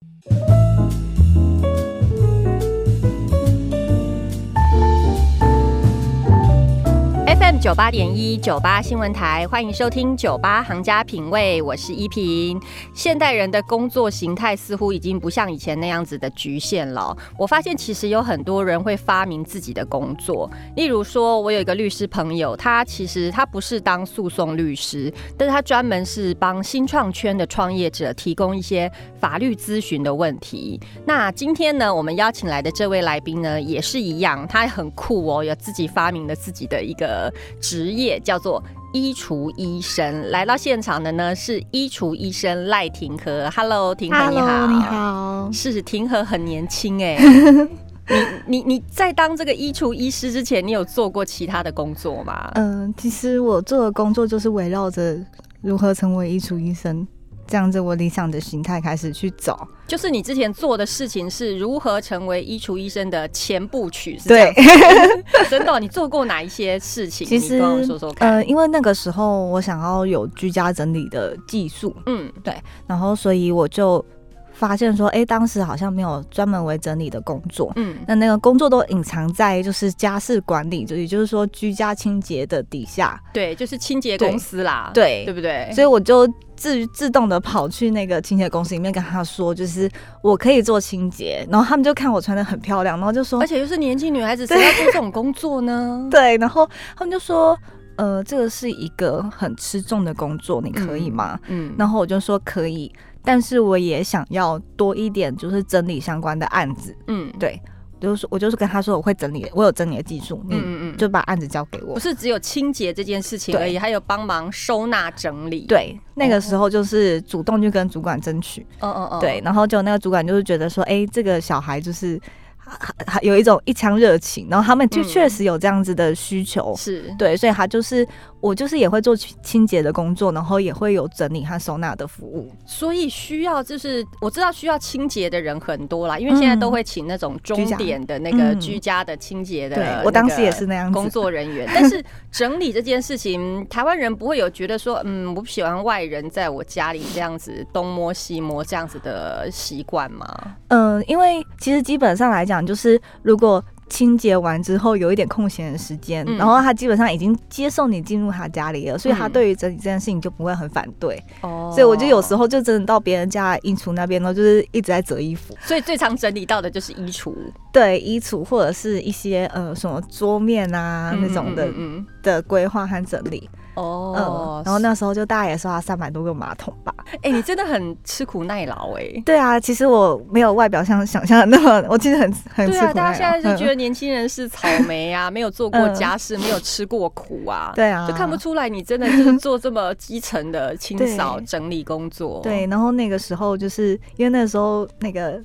Música 九八点一九八新闻台，欢迎收听九八行家品味，我是依萍。现代人的工作形态似乎已经不像以前那样子的局限了。我发现其实有很多人会发明自己的工作，例如说，我有一个律师朋友，他其实他不是当诉讼律师，但是他专门是帮新创圈的创业者提供一些法律咨询的问题。那今天呢，我们邀请来的这位来宾呢，也是一样，他很酷哦，有自己发明了自己的一个。职业叫做衣橱医生，来到现场的呢是衣橱医生赖廷和。Hello，廷和你好，你好。是廷和很年轻 哎，你你你在当这个衣橱医师之前，你有做过其他的工作吗？嗯，其实我做的工作就是围绕着如何成为衣橱医生。这样子，我理想的形态开始去走，就是你之前做的事情是如何成为衣橱医生的前部曲，对，真的，你做过哪一些事情？其实，说说看。呃，因为那个时候我想要有居家整理的技术，嗯，对，然后所以我就。发现说，哎，当时好像没有专门为整理的工作，嗯，那那个工作都隐藏在就是家事管理，就也就是说居家清洁的底下，对，就是清洁公司啦，对，对不对？所以我就自自动的跑去那个清洁公司里面跟他说，就是我可以做清洁，然后他们就看我穿的很漂亮，然后就说，而且又是年轻女孩子，谁 要做这种工作呢？对，然后他们就说，呃，这个是一个很吃重的工作，你可以吗？嗯，然后我就说可以。但是我也想要多一点，就是整理相关的案子。嗯，对，就是我就是跟他说我会整理，我有整理的技术。嗯嗯嗯，就把案子交给我。不是只有清洁这件事情而已，还有帮忙收纳整理。对，那个时候就是主动去跟主管争取。嗯嗯嗯。对，然后就那个主管就是觉得说，哎，这个小孩就是。还有一种一腔热情，然后他们就确实有这样子的需求，是对，所以他就是我就是也会做清洁的工作，然后也会有整理和收纳的服务，所以需要就是我知道需要清洁的人很多啦，因为现在都会请那种钟点的那个居家的清洁的，对我当时也是那样工作人员，但是整理这件事情，台湾人不会有觉得说，嗯，我不喜欢外人在我家里这样子东摸西摸这样子的习惯吗？嗯，因为其实基本上来讲。就是如果清洁完之后有一点空闲的时间，然后他基本上已经接受你进入他家里了，所以他对于整理这件事情就不会很反对。哦，所以我就有时候就真的到别人家衣橱那边呢，就是一直在折衣服。所以最常整理到的就是衣橱，对衣橱或者是一些呃什么桌面啊那种的的规划和整理。哦，然后那时候就大概也刷了三百多个马桶吧。哎，你真的很吃苦耐劳哎。对啊，其实我没有外表像想象的那么，我其实很很吃苦。大家现在就觉得 年轻人是草莓啊，没有做过家事，没有吃过苦啊。对啊，就看不出来你真的就是做这么基层的清扫整理工作。对，然后那个时候就是因为那时候那个。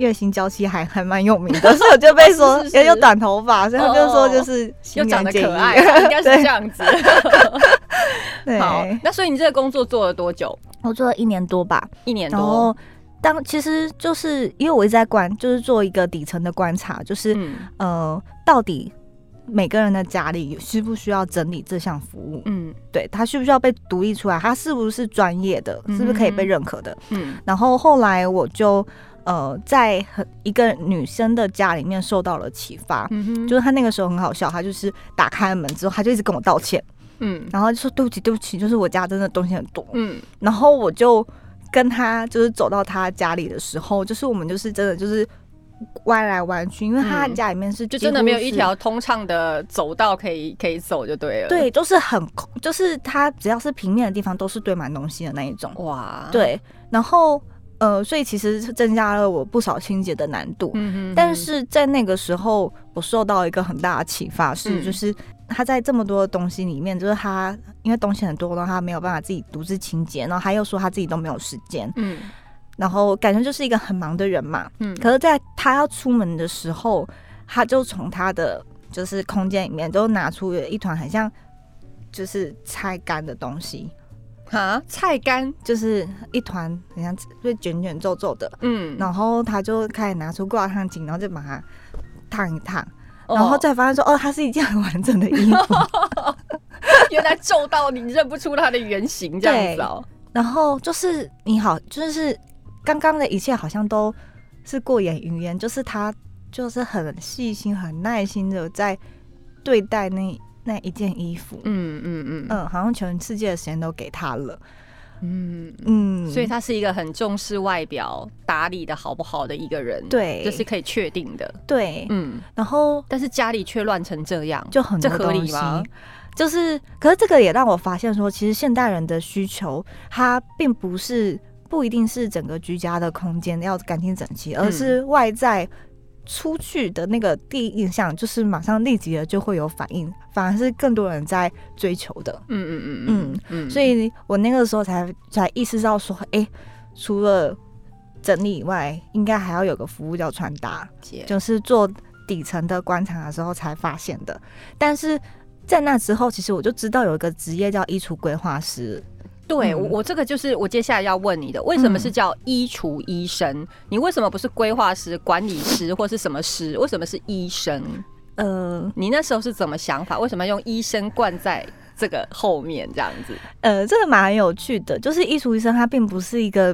月薪娇妻还还蛮有名的，所以我就被说 也有短头发，所以他就说就是又长得可爱，应该是这样子。好，那所以你这个工作做了多久？我做了一年多吧，一年多。然后当其实就是因为我一直在观，就是做一个底层的观察，就是呃，到底每个人的家里需不需要整理这项服务？嗯，对他需不需要被独立出来？他是不是专业的？是不是可以被认可的？嗯，然后后来我就。呃，在很一个女生的家里面受到了启发，嗯就是她那个时候很好笑，她就是打开门之后，她就一直跟我道歉，嗯，然后就说对不起，对不起，就是我家真的东西很多，嗯，然后我就跟她就是走到她家里的时候，就是我们就是真的就是弯来弯去，因为她家里面是就真的没有一条通畅的走道可以可以走就对了，对，都是很空，就是它只要是平面的地方都是堆满东西的那一种，哇，对，然后。呃，所以其实增加了我不少清洁的难度。嗯嗯。但是在那个时候，我受到一个很大的启发，是就是他在这么多的东西里面，就是他因为东西很多，然后他没有办法自己独自清洁，然后他又说他自己都没有时间。嗯。然后感觉就是一个很忙的人嘛。嗯。可是，在他要出门的时候，他就从他的就是空间里面都拿出了一团很像就是拆干的东西。啊，菜干就是一团，很像就卷卷皱皱的，嗯，然后他就开始拿出挂烫机，然后就把它烫一烫，然后再发现说，哦，它是一件很完整的衣服，原来皱到你认不出它的原型这样子哦。然后就是你好，就是刚刚的一切好像都是过眼云烟，就是他就是很细心、很耐心的在对待那那一件衣服。嗯嗯嗯嗯，好像全世界的时间都给他了。嗯嗯，所以他是一个很重视外表打理的好不好的一个人。对，这是可以确定的。对，嗯，然后但是家里却乱成这样，就很这合理吗？就是，可是这个也让我发现说，其实现代人的需求，它并不是不一定是整个居家的空间要干净整齐，而是外在出去的那个第一印象，就是马上立即的就会有反应，反而是更多人在追求的。嗯嗯嗯嗯嗯，所以我那个时候才才意识到说，哎，除了整理以外，应该还要有个服务叫穿搭，就是做底层的观察的时候才发现的，但是。在那之后，其实我就知道有一个职业叫衣橱规划师。对，我我这个就是我接下来要问你的，为什么是叫衣橱医生？你为什么不是规划师、管理师或是什么师？为什么是医生？呃，你那时候是怎么想法？为什么用医生冠在这个后面这样子？呃，这个蛮有趣的，就是衣橱医生，他并不是一个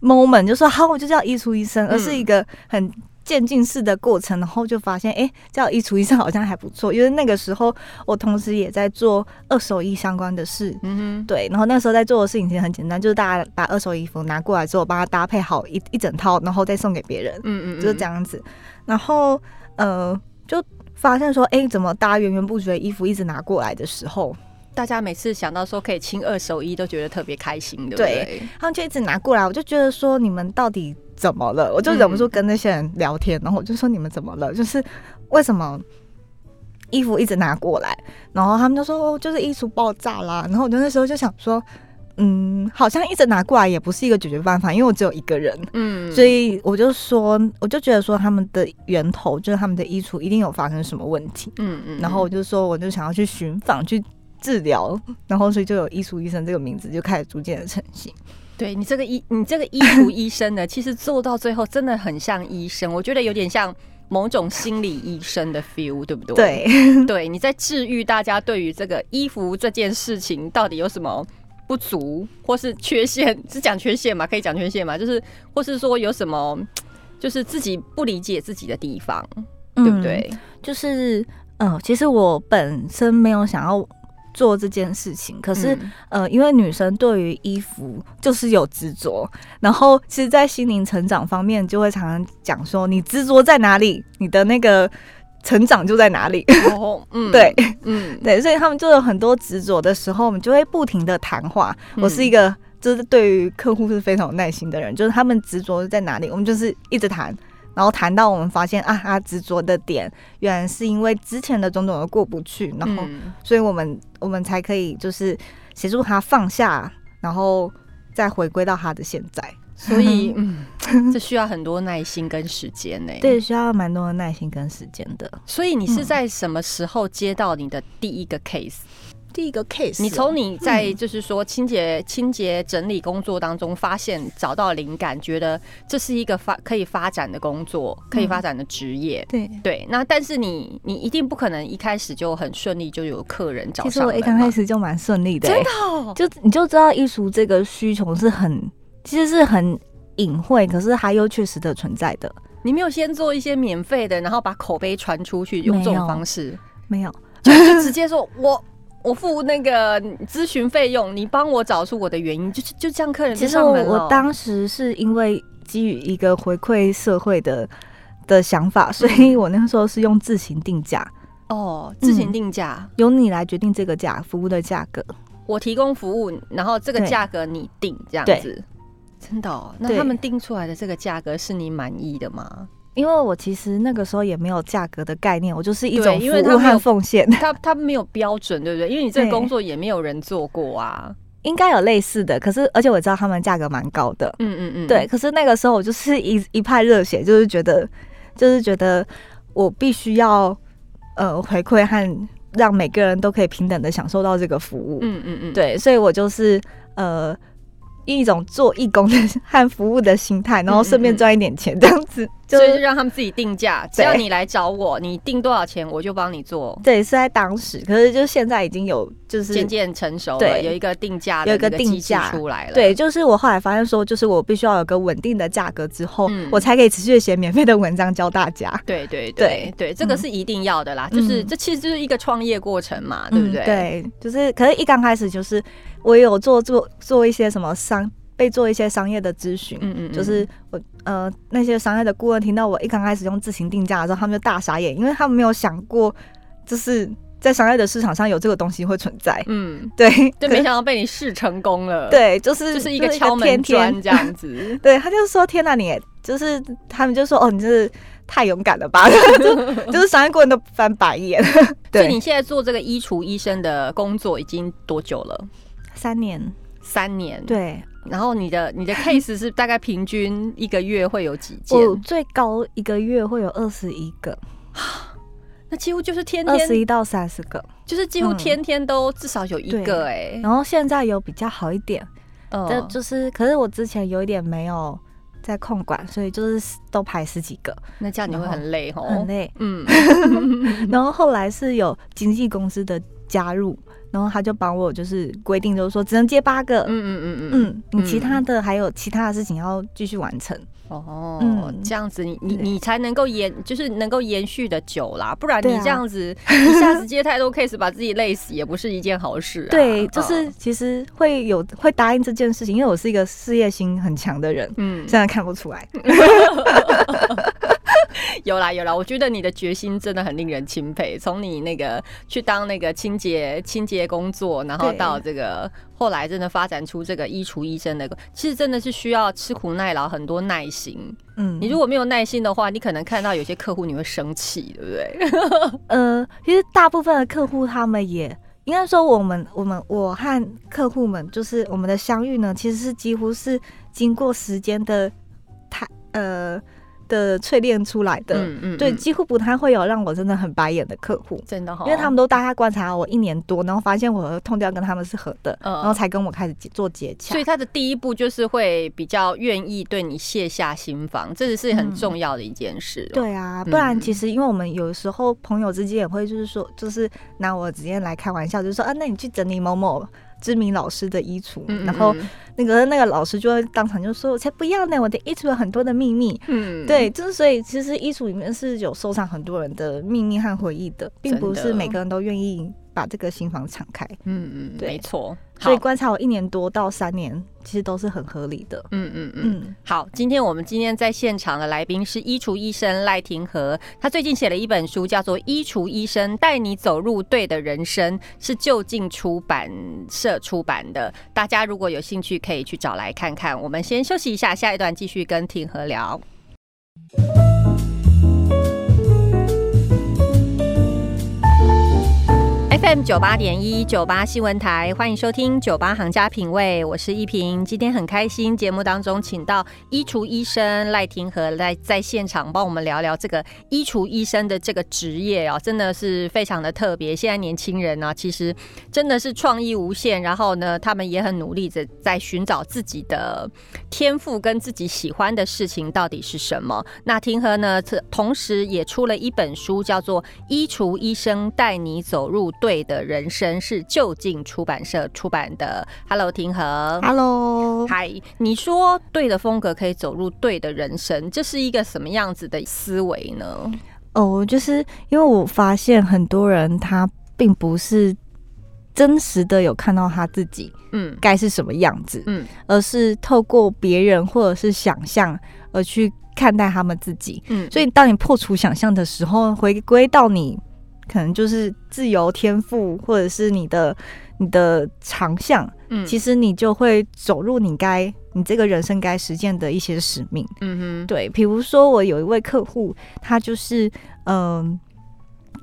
moment 就说好我就叫衣橱医生，而是一个很。渐进式的过程，然后就发现，哎，叫衣橱医生好像还不错，因为那个时候我同时也在做二手衣相关的事，嗯哼，对，然后那时候在做的事情其实很简单，就是大家把二手衣服拿过来之后，帮他搭配好一一整套，然后再送给别人，嗯嗯，就是这样子，然后呃，就发现说，哎，怎么大家源源不绝的衣服一直拿过来的时候。大家每次想到说可以清二手衣，都觉得特别开心，对不对？他们就一直拿过来，我就觉得说你们到底怎么了？我就忍不住跟那些人聊天，然后我就说你们怎么了？就是为什么衣服一直拿过来？然后他们就说就是衣橱爆炸啦。然后我就那时候就想说，嗯，好像一直拿过来也不是一个解决办法，因为我只有一个人，嗯，所以我就说，我就觉得说他们的源头就是他们的衣橱一定有发生什么问题，嗯嗯，然后我就说我就想要去寻访去。治疗，然后所以就有“艺术医生”这个名字就开始逐渐的成型。对你这个医，你这个医服医生呢，其实做到最后真的很像医生，我觉得有点像某种心理医生的 feel，对不对？对，对，你在治愈大家对于这个衣服这件事情到底有什么不足或是缺陷？是讲缺陷吗？可以讲缺陷吗？就是或是说有什么就是自己不理解自己的地方，对不对？就是嗯，其实我本身没有想要。做这件事情，可是呃，因为女生对于衣服就是有执着，然后其实，在心灵成长方面，就会常常讲说，你执着在哪里，你的那个成长就在哪里。哦，嗯，对，嗯，对，所以他们就有很多执着的时候，我们就会不停的谈话。我是一个就是对于客户是非常有耐心的人，就是他们执着在哪里，我们就是一直谈。然后谈到我们发现啊，他执着的点原来是因为之前的种种的过不去，然后所以我们我们才可以就是协助他放下，然后再回归到他的现在。所以嗯，这需要很多耐心跟时间呢。对，需要蛮多的耐心跟时间的。所以你是在什么时候接到你的第一个 case？第一个 case，你从你在就是说清洁清洁整理工作当中发现找到灵感，觉得这是一个发可以发展的工作，可以发展的职业。对对，那但是你你一定不可能一开始就很顺利就有客人找上。其实我一刚开始就蛮顺利的，真的，就你就知道艺术这个需求是很其实是很隐晦，可是它又确实的存在的。你没有先做一些免费的，然后把口碑传出去，用这种方式没有，就就直接说我。我付那个咨询费用，你帮我找出我的原因，就是就这样，客人其实我我当时是因为基于一个回馈社会的的想法，所以我那个时候是用自行定价。哦，自行定价，由你来决定这个价服务的价格。我提供服务，然后这个价格你定，这样子。真的？那他们定出来的这个价格是你满意的吗？因为我其实那个时候也没有价格的概念，我就是一种服务和奉献。他他没有标准，对不对？因为你这个工作也没有人做过啊。应该有类似的，可是而且我知道他们价格蛮高的。嗯嗯嗯。对，可是那个时候我就是一一派热血，就是觉得就是觉得我必须要呃回馈和让每个人都可以平等的享受到这个服务。嗯嗯嗯。对，所以我就是呃一种做义工的 和服务的心态，然后顺便赚一点钱这样子。所以就让他们自己定价，只要你来找我，你定多少钱我就帮你做。对，是在当时，可是就现在已经有就是渐渐成熟了，有一个定价，有一个定价出来了。对，就是我后来发现说，就是我必须要有个稳定的价格之后，我才可以持续写免费的文章教大家。对对对对，这个是一定要的啦。就是这其实就是一个创业过程嘛，对不对？对，就是可是一刚开始就是我有做做做一些什么商。被做一些商业的咨询，嗯嗯，就是我呃那些商业的顾问听到我一刚开始用自行定价的时候，他们就大傻眼，因为他们没有想过，就是在商业的市场上有这个东西会存在，嗯，对，就没想到被你试成功了，对，就是就是一个敲门砖这样子，对，他就说天哪，你就是他们就说哦，你是太勇敢了吧，就是商业顾问都翻白眼，所以你现在做这个衣橱医生的工作已经多久了？三年，三年，对。然后你的你的 case 是大概平均一个月会有几件？我最高一个月会有二十一个，那几乎就是天天二十一到三十个，就是几乎天天都至少有一个哎。然后现在有比较好一点，这就是可是我之前有一点没有在控管，所以就是都排十几个，那这样你会很累哦，很累。嗯，然后后来是有经纪公司的加入。然后他就帮我，就是规定，就是说只能接八个。嗯嗯嗯嗯嗯，你其他的还有其他的事情要继续完成。哦，嗯，这样子你你你才能够延，就是能够延续的久啦。不然你这样子一下子接太多 case，把自己累死，也不是一件好事。对，就是其实会有会答应这件事情，因为我是一个事业心很强的人。嗯，现在看不出来。有啦有啦，我觉得你的决心真的很令人钦佩。从你那个去当那个清洁清洁工作，然后到这个后来真的发展出这个衣橱医生的，其实真的是需要吃苦耐劳，很多耐心。嗯，你如果没有耐心的话，你可能看到有些客户你会生气，对不对？呃，其实大部分的客户他们也应该说，我们我们我和客户们就是我们的相遇呢，其实是几乎是经过时间的太呃。的淬炼出来的，嗯嗯，对，几乎不太会有让我真的很白眼的客户，真的，因为他们都大概观察我一年多，然后发现我的痛调跟他们是合的，然后才跟我开始做接洽。所以他的第一步就是会比较愿意对你卸下心防，这是是很重要的一件事。对啊，不然其实因为我们有时候朋友之间也会就是说，就是拿我直接来开玩笑，就是说啊，那你去整理某某。知名老师的衣橱，然后那个那个老师就会当场就说：“我才不要呢，我的衣橱有很多的秘密。”嗯，对，就是所以其实衣橱里面是有收藏很多人的秘密和回忆的，并不是每个人都愿意把这个心房敞开。嗯嗯，对没错。所以观察我一年多到三年，其实都是很合理的。嗯嗯嗯。好，今天我们今天在现场的来宾是衣橱医生赖廷和，他最近写了一本书，叫做《衣橱医生带你走入对的人生》，是就近出版社出版的。大家如果有兴趣，可以去找来看看。我们先休息一下，下一段继续跟廷和聊。FM 九八点一九八新闻台，欢迎收听九八行家品味，我是依萍。今天很开心，节目当中请到衣橱医生赖廷和来在现场帮我们聊聊这个衣橱医生的这个职业哦，真的是非常的特别。现在年轻人呢，其实真的是创意无限，然后呢，他们也很努力的在寻找自己的天赋跟自己喜欢的事情到底是什么。那廷和呢，同时也出了一本书，叫做《衣橱医生带你走入》。对的人生是就近出版社出版的。Hello，庭和。Hello，嗨。你说对的风格可以走入对的人生，这是一个什么样子的思维呢？哦，就是因为我发现很多人他并不是真实的有看到他自己，嗯，该是什么样子，嗯，而是透过别人或者是想象而去看待他们自己，嗯。所以当你破除想象的时候，回归到你。可能就是自由天赋，或者是你的你的长项，嗯，其实你就会走入你该你这个人生该实践的一些使命，嗯哼，对。比如说，我有一位客户，他就是嗯，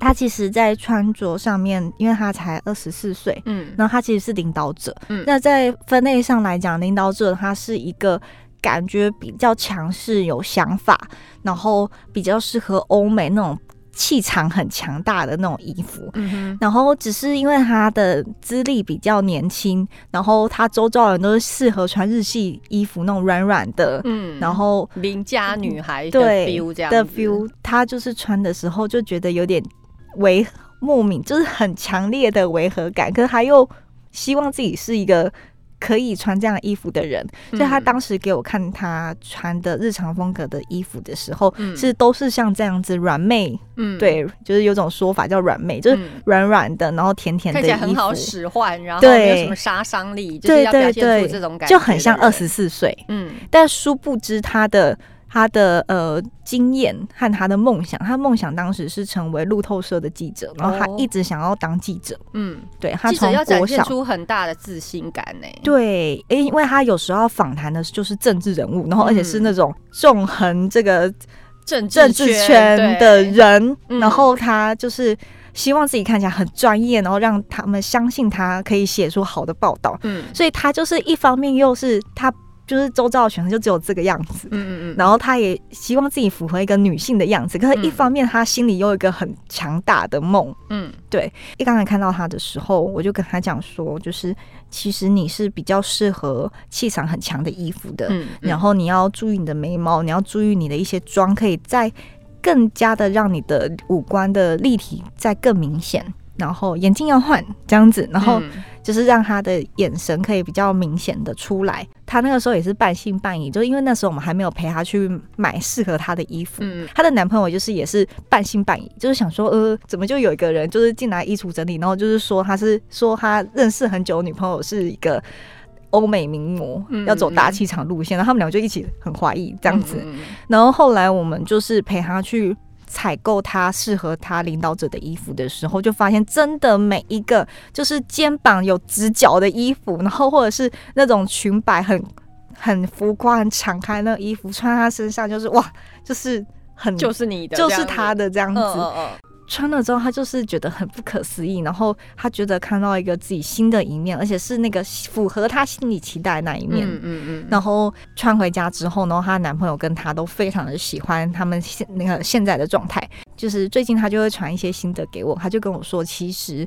他其实，在穿着上面，因为他才二十四岁，嗯，然后他其实是领导者，嗯，那在分类上来讲，领导者他是一个感觉比较强势、有想法，然后比较适合欧美那种。气场很强大的那种衣服。嗯然后只是因为他的资历比较年轻，然后他周遭人都是适合穿日系衣服，那种软软的，嗯，然后邻家女孩的 feel 这样的 feel，他就是穿的时候就觉得有点违莫名，就是很强烈的违和感，可是他又希望自己是一个。可以穿这样衣服的人，所以他当时给我看他穿的日常风格的衣服的时候，是都是像这样子软妹，嗯，对，就是有种说法叫软妹，就是软软的，然后甜甜的，看起来很好使唤，然后没有什么杀伤力，就是要表现出这种感觉，就很像二十四岁，嗯，但殊不知他的。他的呃经验和他的梦想，他梦想当时是成为路透社的记者，然后他一直想要当记者。嗯，对他从要展现出很大的自信感呢。对，因为他有时候访谈的就是政治人物，然后而且是那种纵横这个政政治圈的人，然后他就是希望自己看起来很专业，然后让他们相信他可以写出好的报道。嗯，所以他就是一方面又是他。就是周遭的选择就只有这个样子，嗯嗯嗯，然后他也希望自己符合一个女性的样子，可是一方面他心里又有一个很强大的梦，嗯，对。一刚才看到他的时候，我就跟他讲说，就是其实你是比较适合气场很强的衣服的，嗯，然后你要注意你的眉毛，你要注意你的一些妆，可以再更加的让你的五官的立体再更明显。然后眼镜要换这样子，然后就是让他的眼神可以比较明显的出来。他那个时候也是半信半疑，就因为那时候我们还没有陪他去买适合他的衣服。嗯，他的男朋友就是也是半信半疑，就是想说，呃，怎么就有一个人就是进来衣橱整理，然后就是说他是说他认识很久女朋友是一个欧美名模，要走大气场路线，然后他们两个就一起很怀疑这样子。然后后来我们就是陪他去。采购他适合他领导者的衣服的时候，就发现真的每一个就是肩膀有直角的衣服，然后或者是那种裙摆很很浮夸、很敞开那衣服，穿他身上就是哇，就是很就是你的，就是他的这样子。穿了之后，他就是觉得很不可思议，然后他觉得看到一个自己新的一面，而且是那个符合他心里期待的那一面。嗯嗯嗯。然后穿回家之后，然后她男朋友跟她都非常的喜欢他们现那个现在的状态。就是最近她就会传一些心得给我，她就跟我说，其实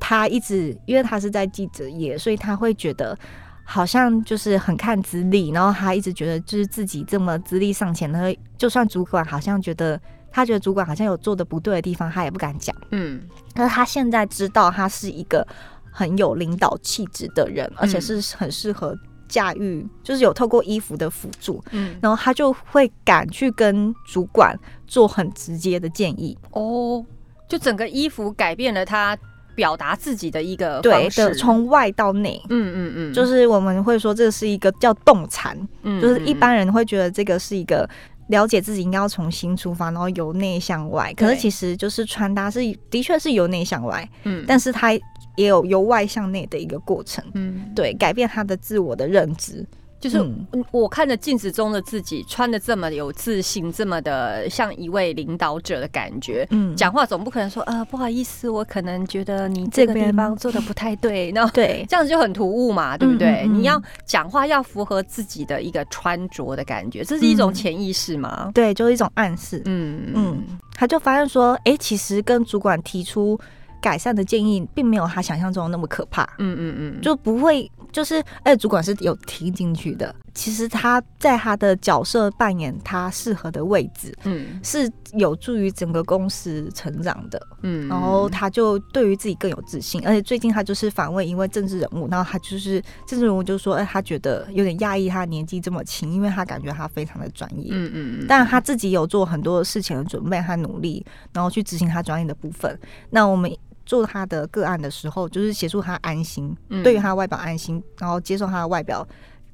她一直因为她是在记者业，所以她会觉得好像就是很看资历，然后他一直觉得就是自己这么资历尚浅，的就算主管好像觉得。他觉得主管好像有做的不对的地方，他也不敢讲。嗯，但是他现在知道他是一个很有领导气质的人，而且是很适合驾驭，就是有透过衣服的辅助。嗯，然后他就会敢去跟主管做很直接的建议。哦，就整个衣服改变了他表达自己的一个对的，从外到内。嗯嗯嗯，就是我们会说这是一个叫动禅。嗯，就是一般人会觉得这个是一个。了解自己应该要从新出发，然后由内向外。可是其实就是穿搭是的确是由内向外，嗯，但是它也有由外向内的一个过程，嗯，对，改变他的自我的认知。就是我看着镜子中的自己，穿的这么有自信，这么的像一位领导者的感觉。嗯，讲话总不可能说呃不好意思，我可能觉得你这个地 方做的不太对。那对，这样子就很突兀嘛，对不对？你要讲话要符合自己的一个穿着的感觉，这是一种潜意识吗？对，就是一种暗示。嗯嗯，他就发现说，哎，其实跟主管提出改善的建议，并没有他想象中那么可怕。嗯嗯嗯，就不会。就是，哎，主管是有听进去的。其实他在他的角色扮演他适合的位置，嗯，是有助于整个公司成长的，嗯。然后他就对于自己更有自信。而且最近他就是访问一位政治人物，然后他就是政治人物就说，哎，他觉得有点压抑，他年纪这么轻，因为他感觉他非常的专业，嗯嗯嗯。但他自己有做很多事情的准备和努力，然后去执行他专业的部分。那我们。做他的个案的时候，就是协助他安心，对于他外表安心，然后接受他的外表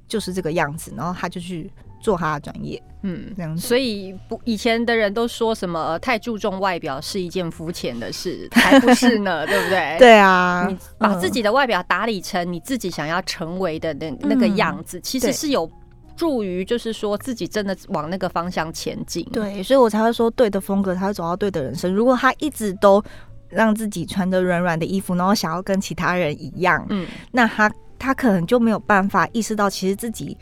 就是这个样子，然后他就去做他的专业，嗯，这样子。所以不，以前的人都说什么太注重外表是一件肤浅的事，才不是呢，对不对？对啊，你把自己的外表打理成你自己想要成为的那那个样子，其实是有助于，就是说自己真的往那个方向前进。对，所以我才会说，对的风格，他会走到对的人生。如果他一直都。让自己穿着软软的衣服，然后想要跟其他人一样，嗯，那他他可能就没有办法意识到，其实自己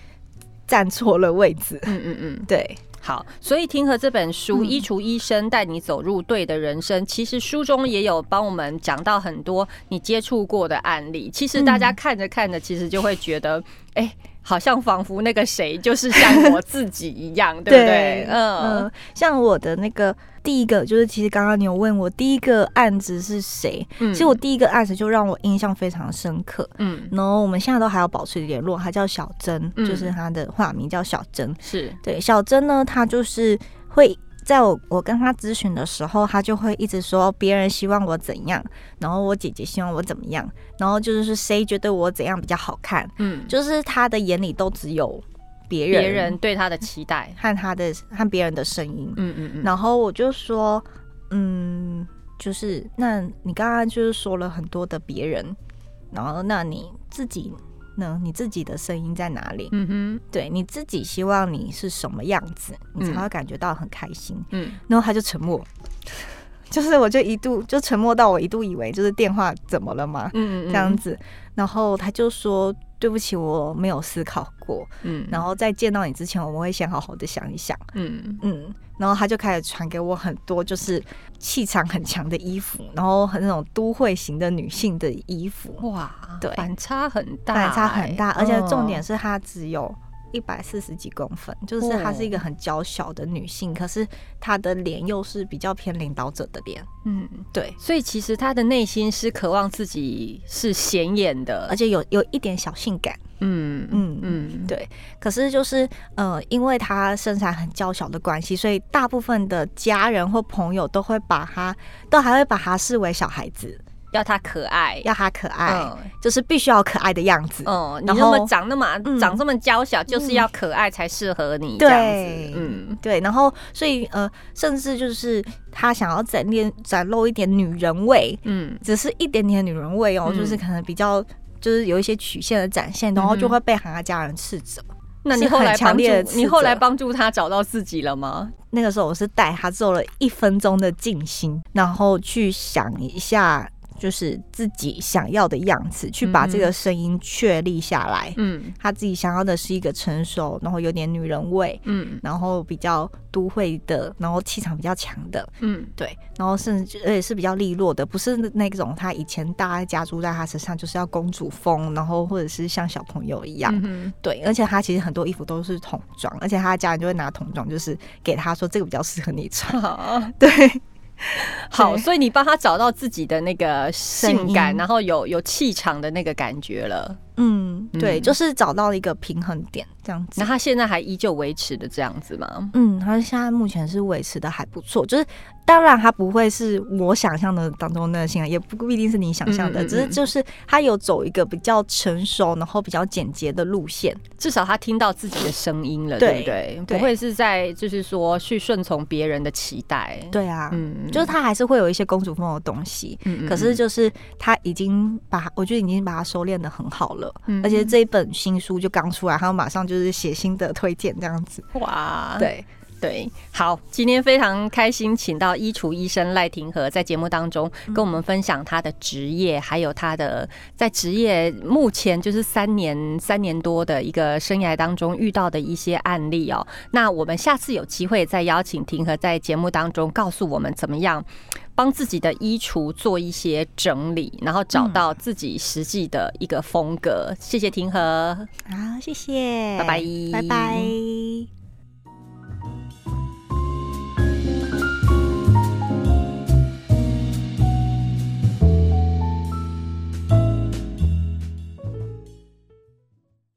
站错了位置。嗯嗯嗯，对。好，所以听和这本书《衣橱医生带你走入对的人生》，其实书中也有帮我们讲到很多你接触过的案例。其实大家看着看着，其实就会觉得，哎。好像仿佛那个谁就是像我自己一样，对不对？嗯，像我的那个第一个，就是其实刚刚你有问我第一个案子是谁，其实我第一个案子就让我印象非常深刻。嗯，然后我们现在都还要保持联络，他叫小珍，就是他的化名叫小珍。是对小珍呢，他就是会。在我我跟他咨询的时候，他就会一直说别人希望我怎样，然后我姐姐希望我怎么样，然后就是谁觉得我怎样比较好看，嗯，就是他的眼里都只有别人，别人对他的期待和他的和别人的声音，嗯嗯嗯，然后我就说，嗯，就是那你刚刚就是说了很多的别人，然后那你自己。呢？你自己的声音在哪里？嗯哼，对，你自己希望你是什么样子，你才会感觉到很开心。嗯，然后他就沉默，就是我就一度就沉默到我一度以为就是电话怎么了嘛，嗯嗯，这样子，然后他就说。对不起，我没有思考过。嗯，然后在见到你之前，我们会先好好的想一想。嗯嗯，然后他就开始传给我很多就是气场很强的衣服，然后很那种都会型的女性的衣服。哇，对，反差很大，反差很大，而且重点是它只有。一百四十几公分，就是她是一个很娇小的女性，可是她的脸又是比较偏领导者的脸。嗯，对，所以其实她的内心是渴望自己是显眼的，而且有有一点小性感。嗯嗯嗯，对。可是就是呃，因为她身材很娇小的关系，所以大部分的家人或朋友都会把她，都还会把她视为小孩子。要他可爱，要他可爱，就是必须要可爱的样子。嗯，你那么长那么长这么娇小，就是要可爱才适合你。对，嗯，对。然后，所以呃，甚至就是他想要展练展露一点女人味，嗯，只是一点点女人味哦，就是可能比较就是有一些曲线的展现，然后就会被他家人斥责。那你后来帮助你后来帮助他找到自己了吗？那个时候我是带他做了一分钟的静心，然后去想一下。就是自己想要的样子，去把这个声音确立下来。嗯，他自己想要的是一个成熟，然后有点女人味，嗯，然后比较都会的，然后气场比较强的，嗯，对，然后甚至而且是比较利落的，不是那种他以前大家加注在他身上就是要公主风，然后或者是像小朋友一样，嗯对，而且他其实很多衣服都是童装，而且他的家人就会拿童装，就是给他说这个比较适合你穿，对。好，所以你帮他找到自己的那个性感，然后有有气场的那个感觉了。嗯，对，就是找到了一个平衡点，这样子。那他现在还依旧维持的这样子吗？嗯，他现在目前是维持的还不错，就是当然他不会是我想象的当中那个性感，也不不一定是你想象的，只是就是他有走一个比较成熟，然后比较简洁的路线。至少他听到自己的声音了，对不对？不会是在就是说去顺从别人的期待。对啊，嗯，就是他还是会有一些公主风的东西，嗯可是就是他已经把我觉得已经把他收敛的很好了。而且这一本新书就刚出来，他马上就是写新的推荐这样子。哇，对对，好，今天非常开心，请到衣橱医生赖廷和在节目当中跟我们分享他的职业，还有他的在职业目前就是三年三年多的一个生涯当中遇到的一些案例哦。那我们下次有机会再邀请廷和在节目当中告诉我们怎么样。帮自己的衣橱做一些整理，然后找到自己实际的一个风格。谢谢廷和，好，谢谢，拜拜，拜拜。